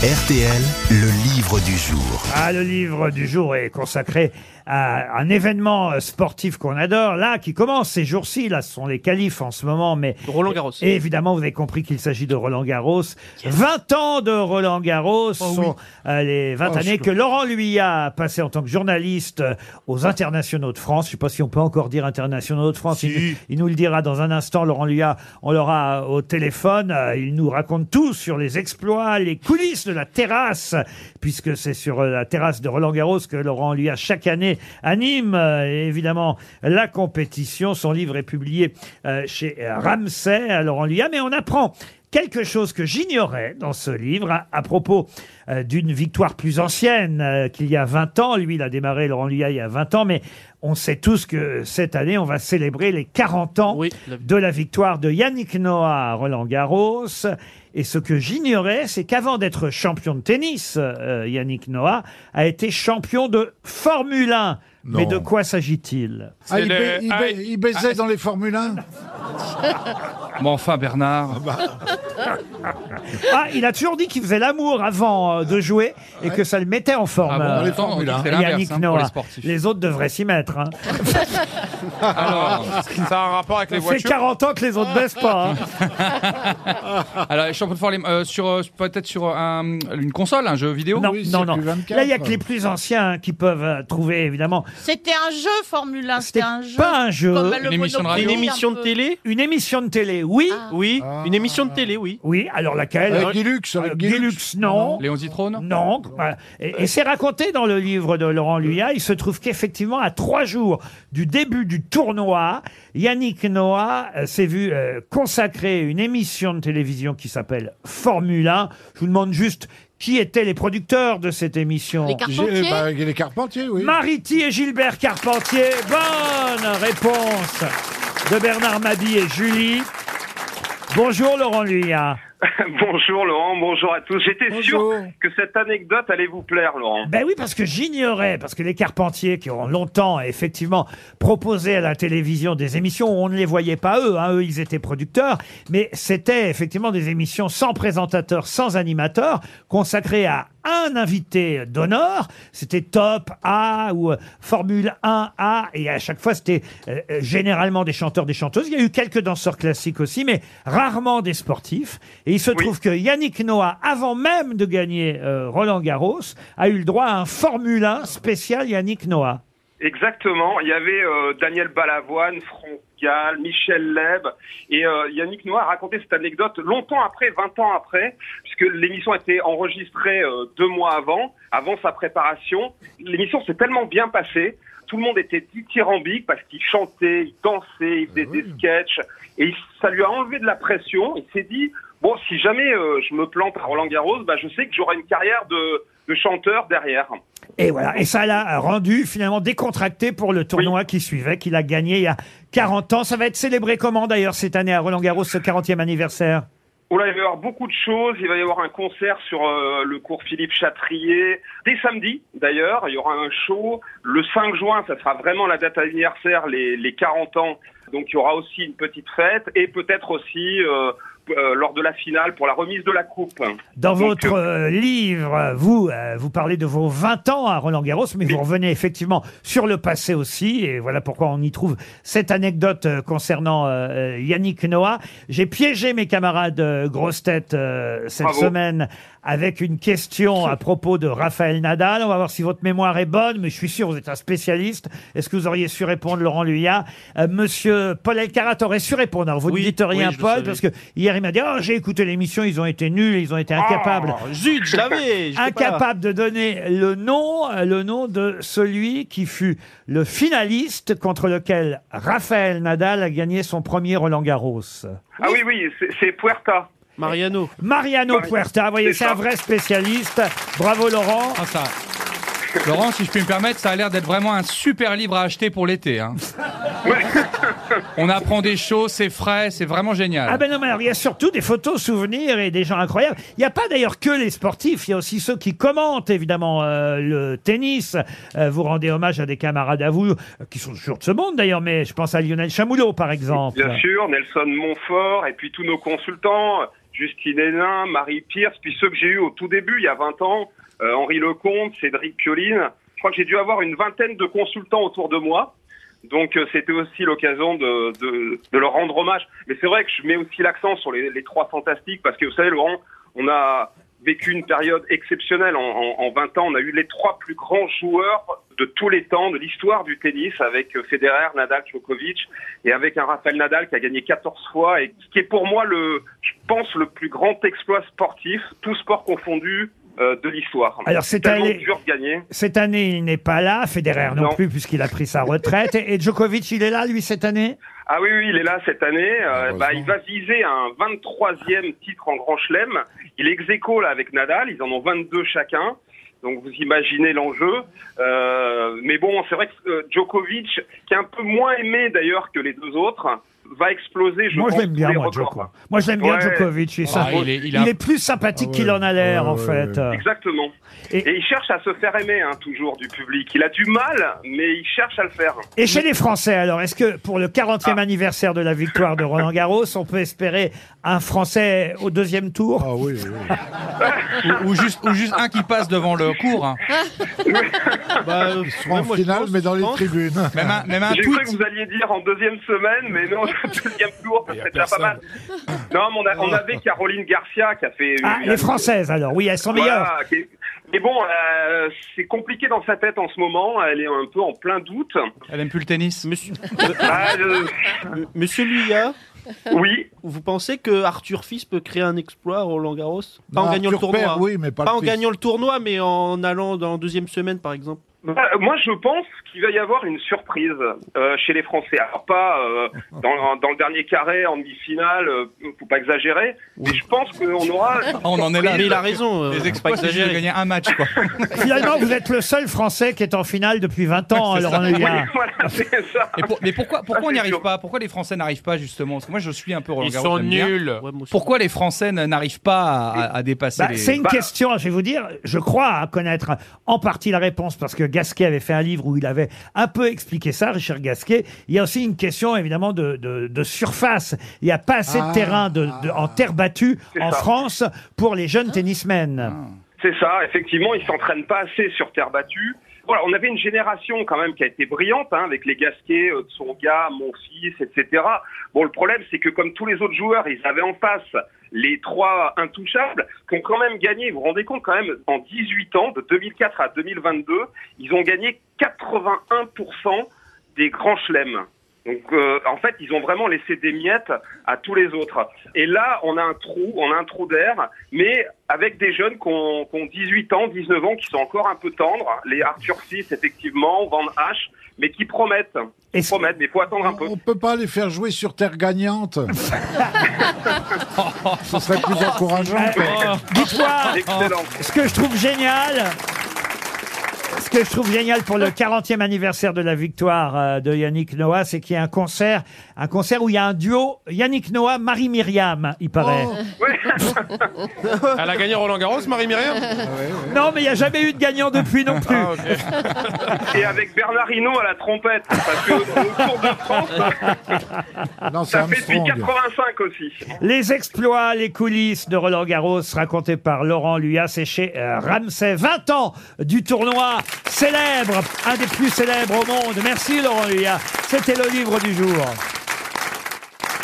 RTL, le livre du jour. Ah, le livre du jour est consacré à un événement euh, sportif qu'on adore, là, qui commence ces jours-ci. Là, ce sont les qualifs en ce moment, mais... Roland Garros. Et évidemment, vous avez compris qu'il s'agit de Roland Garros. 20 ans de Roland Garros sont euh, les 20 années que Laurent lui a passé en tant que journaliste euh, aux internationaux de France. Je sais pas si on peut encore dire internationaux de France. Il, il nous le dira dans un instant. Laurent Luyat, on l'aura au téléphone. Euh, Il nous raconte tout sur les exploits, les coulisses de la terrasse, puisque c'est sur euh, la terrasse de Roland Garros que Laurent Luyat chaque année anime euh, évidemment la compétition. Son livre est publié euh, chez Ramsay à Laurent Luyat, mais on apprend quelque chose que j'ignorais dans ce livre à, à propos euh, d'une victoire plus ancienne euh, qu'il y a 20 ans. Lui, il a démarré Laurent Luyat il y a 20 ans, mais on sait tous que cette année, on va célébrer les 40 ans Oui, la- de la victoire de Yannick Noah à Roland Garros. Et ce que j'ignorais, c'est qu'avant d'être champion de tennis, euh, Yannick Noah a été champion de Formule 1. Mais de quoi s'agit-il? Ah, il, le- ba- il ba- ah, il baisait dans les Formule 1 Bon, enfin, Bernard. Ah, il a toujours dit qu'il faisait l'amour avant euh, de jouer et que ça le mettait en forme. Ah bon, euh, les Attends, Formule on 1. fait l'inverse, Yannick hein, pour Noah. les sportifs. Les autres devraient s'y mettre. hein. Alors, Ça a un rapport avec les Ça fait voitures 40 ans que les autres baissent pas. hein. alors les champions de France, euh, sur euh, peut-être sur un- une console, un jeu vidéo. Non, oui, non, c'est non. plus 24, Là, il y a que les plus anciens qui peuvent euh, trouver, évidemment. C'était un jeu Formule 1, C'était c'était un jeu. pas un jeu. Comme le Une émission de Monopoly, radio. Une émission de peu. télé Une émission de télé, oui. Ah. Oui, Ah. une émission de télé, oui. Oui, alors Avec Guy Lux, Euh, avec Guy Guy Lux, Lux. non. Léon Zitrone. Non. Voilà. Et, et c'est raconté dans le livre de Laurent Luyat. Il se trouve qu'effectivement, à trois jours du début du tournoi, Yannick Noah euh, s'est vu euh, consacrer une émission de télévision qui s'appelle Formule 1. Je vous demande juste qui étaient les producteurs de cette émission. Les J'ai- Carpentiers bah, les Carpentiers, oui. Mariti et Gilbert Carpentier. Bonne réponse de Bernard Mabie et Julie. Bonjour Laurent Luyat. bonjour Laurent, bonjour à tous. J'étais sûr que cette anecdote allait vous plaire Laurent. Ben oui, parce que j'ignorais, parce que les Carpentiers qui ont longtemps effectivement proposé à la télévision des émissions on ne les voyait pas eux, hein, eux ils étaient producteurs, mais c'était effectivement des émissions sans présentateur, sans animateur, consacrées à un invité d'honneur. C'était Top A ou euh, Formule 1A, et à chaque fois c'était euh, euh, généralement des chanteurs, des chanteuses. Il y a eu quelques danseurs classiques aussi, mais rarement des sportifs. Et il se trouve que Yannick Noah, avant même de gagner euh, Roland Garros, a eu le droit à un Formule 1 spécial Yannick Noah. Exactement, il y avait euh, Daniel Balavoine, Franck Michel Leb et euh, Yannick Noah a raconté cette anecdote longtemps après, 20 ans après, puisque l'émission a été enregistrée euh, deux mois avant, avant sa préparation. L'émission s'est tellement bien passée, tout le monde était dithyrambique parce qu'il chantait, il dansait, il faisait des sketchs et ça lui a enlevé de la pression. Il s'est dit bon, si jamais euh, je me plante à Roland Garros, bah, je sais que j'aurai une carrière de, de chanteur derrière. Et voilà, et ça l'a rendu finalement décontracté pour le tournoi qui suivait, qu'il a gagné il y a 40 ans. Ça va être célébré comment d'ailleurs cette année à Roland Garros, ce 40e anniversaire? Oh là, il va y avoir beaucoup de choses. Il va y avoir un concert sur euh, le cours Philippe Chatrier. Dès samedi, d'ailleurs, il y aura un show. Le 5 juin, ça sera vraiment la date anniversaire, les, les 40 ans. Donc il y aura aussi une petite fête et peut-être aussi euh, euh, lors de la finale pour la remise de la coupe. Dans Donc, votre euh, livre, vous, euh, vous parlez de vos 20 ans à Roland Garros, mais vous revenez effectivement sur le passé aussi, et voilà pourquoi on y trouve cette anecdote euh, concernant euh, euh, Yannick Noah. J'ai piégé mes camarades euh, grosses têtes euh, cette Bravo. semaine avec une question à propos de Raphaël Nadal. On va voir si votre mémoire est bonne, mais je suis sûr vous êtes un spécialiste. Est-ce que vous auriez su répondre, Laurent Luyat Euh, Monsieur Paul Elkarat aurait su répondre. Alors vous Oui, ne dites rien, oui, je le Paul, savais. parce que hier il m'a dit oh, j'ai écouté l'émission, ils ont été nuls, ils ont été incapables. Oh, zut, je l'avais. j'étais pas là. Incapable de donner le nom, euh, le nom de celui qui fut le finaliste contre lequel Raphaël Nadal a gagné son premier Roland Garros. Ah oui, oui, c'est- c'est Puerta. Mariano. Mariano Puerta, vous voyez, c'est un vrai spécialiste. Bravo Laurent. Ah, ça. Laurent, si je puis me permettre, ça a l'air d'être vraiment un super livre à acheter pour l'été. hein. On apprend des choses, c'est frais, c'est vraiment génial. Ah ben non, mais alors, il y a surtout des photos souvenirs et des gens incroyables. Il n'y a pas d'ailleurs que les sportifs, il y a aussi ceux qui commentent évidemment euh, le tennis. Euh, vous rendez hommage à des camarades à vous, euh, qui sont toujours de ce monde d'ailleurs, mais je pense à Lionel Chamoulot par exemple. Bien sûr, Nelson Montfort et puis tous nos consultants. Justine Hénin, Marie Pierce, puis ceux que j'ai eu au tout début, il y a 20 ans, euh, Henri Lecomte, Cédric Pioline. Je crois que j'ai dû avoir une vingtaine de consultants autour de moi. Donc euh, c'était aussi l'occasion de, de, de leur rendre hommage. Mais c'est vrai que je mets aussi l'accent sur les, les trois fantastiques parce que vous savez Laurent, on a vécu une période exceptionnelle en, en, en 20 ans. On a eu les trois plus grands joueurs de tous les temps, de l'histoire du tennis, avec euh, Federer, Nadal, Djokovic, et avec un Rafael Nadal qui a gagné 14 fois, et qui est pour moi le, je pense, le plus grand exploit sportif, tout sport confondu, euh, de l'histoire. Alors, de gagner. Cette année, il n'est pas là, Federer non, Non. plus, puisqu'il a pris sa retraite. Et Djokovic, il est là, lui, cette année? Ah oui, oui, il est là cette année. Euh, bah, il va viser un 23e titre en Grand Chelem. Il ex là avec Nadal. Ils en ont 22 chacun. Donc vous imaginez l'enjeu. Euh, mais bon, c'est vrai que euh, Djokovic, qui est un peu moins aimé d'ailleurs que les deux autres, va exploser. Je Moi, je pense, l'aime bien, moi. Djoko. Moi, je l'aime bien, Ouais. Djokovic. Il est, Ah, sympa. il est- il Il a- est plus sympathique qu'il en a l'air, en fait. Exactement. Et- Et, il cherche à se faire aimer, hein, toujours, du public. Il a du mal, mais il cherche à le faire. Et chez les Français, alors, est-ce que pour le 40e anniversaire de la victoire de Roland Garros, on peut espérer un Français au deuxième tour? Ah oui, oui. ou, ou juste, ou juste un qui passe devant le cours. hein. Bah, Ils seront ouais, en finale, mais dans les tribunes. Même un, même un J'ai cru tweet. que vous alliez dire en deuxième semaine, mais non, deuxième tour, ça serait déjà pas mal. Non, mais on, a- on avait Caroline Garcia qui a fait... Ah, une- les Françaises, alors, oui, elles sont meilleures. Voilà, qui Mais bon, euh, c'est compliqué dans sa tête en ce moment. Elle est un peu en plein doute. Elle aime plus le tennis. Monsieur, Ah, euh, Monsieur Luyat, oui, vous pensez que Arthur Fils peut créer un exploit à Roland Garros? Pas en Non, gagnant le Arthur tournoi. oui, mais pas le en fils. gagnant le tournoi, mais en allant dans la deuxième semaine, par exemple. Bah, moi je pense qu'il va y avoir une surprise euh, chez les Français. Alors pas euh, dans, dans le dernier carré en demi-finale, euh, faut pas exagérer, mais je pense qu'on aura. Ah, on en est là. Mais il a raison. euh, Les exploits, c'est de exagérer. gagner un match, quoi. Finalement, vous êtes le seul Français qui est en finale depuis 20 ans, alors ça. on voilà, ça. Pour- mais pourquoi, pourquoi Ah, on n'y arrive pas? Pourquoi les Français n'arrivent pas, justement? Parce que moi, je suis un peu Roland Ils Garros, sont nuls. Ouais. Pourquoi les Français n'arrivent pas à, à- à dépasser Bah, les... c'est une Bah- question, je vais vous dire, je crois à connaître en partie la réponse parce que Gasquet avait fait un livre où il avait un peu expliqué ça, Richard Gasquet. Il y a aussi une question évidemment de, de- de surface. Il n'y a pas assez de Ah. terrain de, de- en terre battue C'est en ça. France pour les jeunes tennismen. C'est ça, effectivement, ils s'entraînent pas assez sur terre battue. On avait une génération quand même qui a été brillante, hein, avec les Gasquet, euh, Tsonga, mon fils, etc. Bon, le problème, c'est que comme tous les autres joueurs, ils avaient en face les trois intouchables, qui ont quand même gagné, vous vous rendez compte quand même, en 18 ans, de 2004 à 2022, ils ont gagné 81% des grands chelems. Donc euh, en fait, ils ont vraiment laissé des miettes à tous les autres. Et là, on a un trou, on a un trou d'air, mais avec des jeunes qui ont, qui ont 18 ans, 19 ans, qui sont encore un peu tendres. Les Arthur Fils, effectivement, Van H, mais qui promettent. Qui promettent, mais il faut attendre un peu. On peut pas les faire jouer sur terre gagnante. Ce serait plus encourageant. Dites-moi, Excellent. ce que je trouve génial, ce que je trouve génial pour le 40e anniversaire de la victoire euh, de Yannick Noah, c'est qu'il y a un concert, un concert où il y a un duo Yannick Noah, Marie Myriam, il paraît. Ouais. Elle a gagné Roland Garros, Marie-Myriam Non, mais il n'y a jamais eu de gagnant depuis non plus. Ah. Et avec Bernard Hinault à la trompette. Parce que au Tour de France, Non, c'est ça fait depuis Armstrong. 85 aussi. Les exploits, les coulisses de Roland Garros racontés par Laurent Luyas et chez euh, Ramsay. 20 ans du tournoi célèbre, un des plus célèbres au monde. Merci Laurent Luyas. C'était le livre du jour.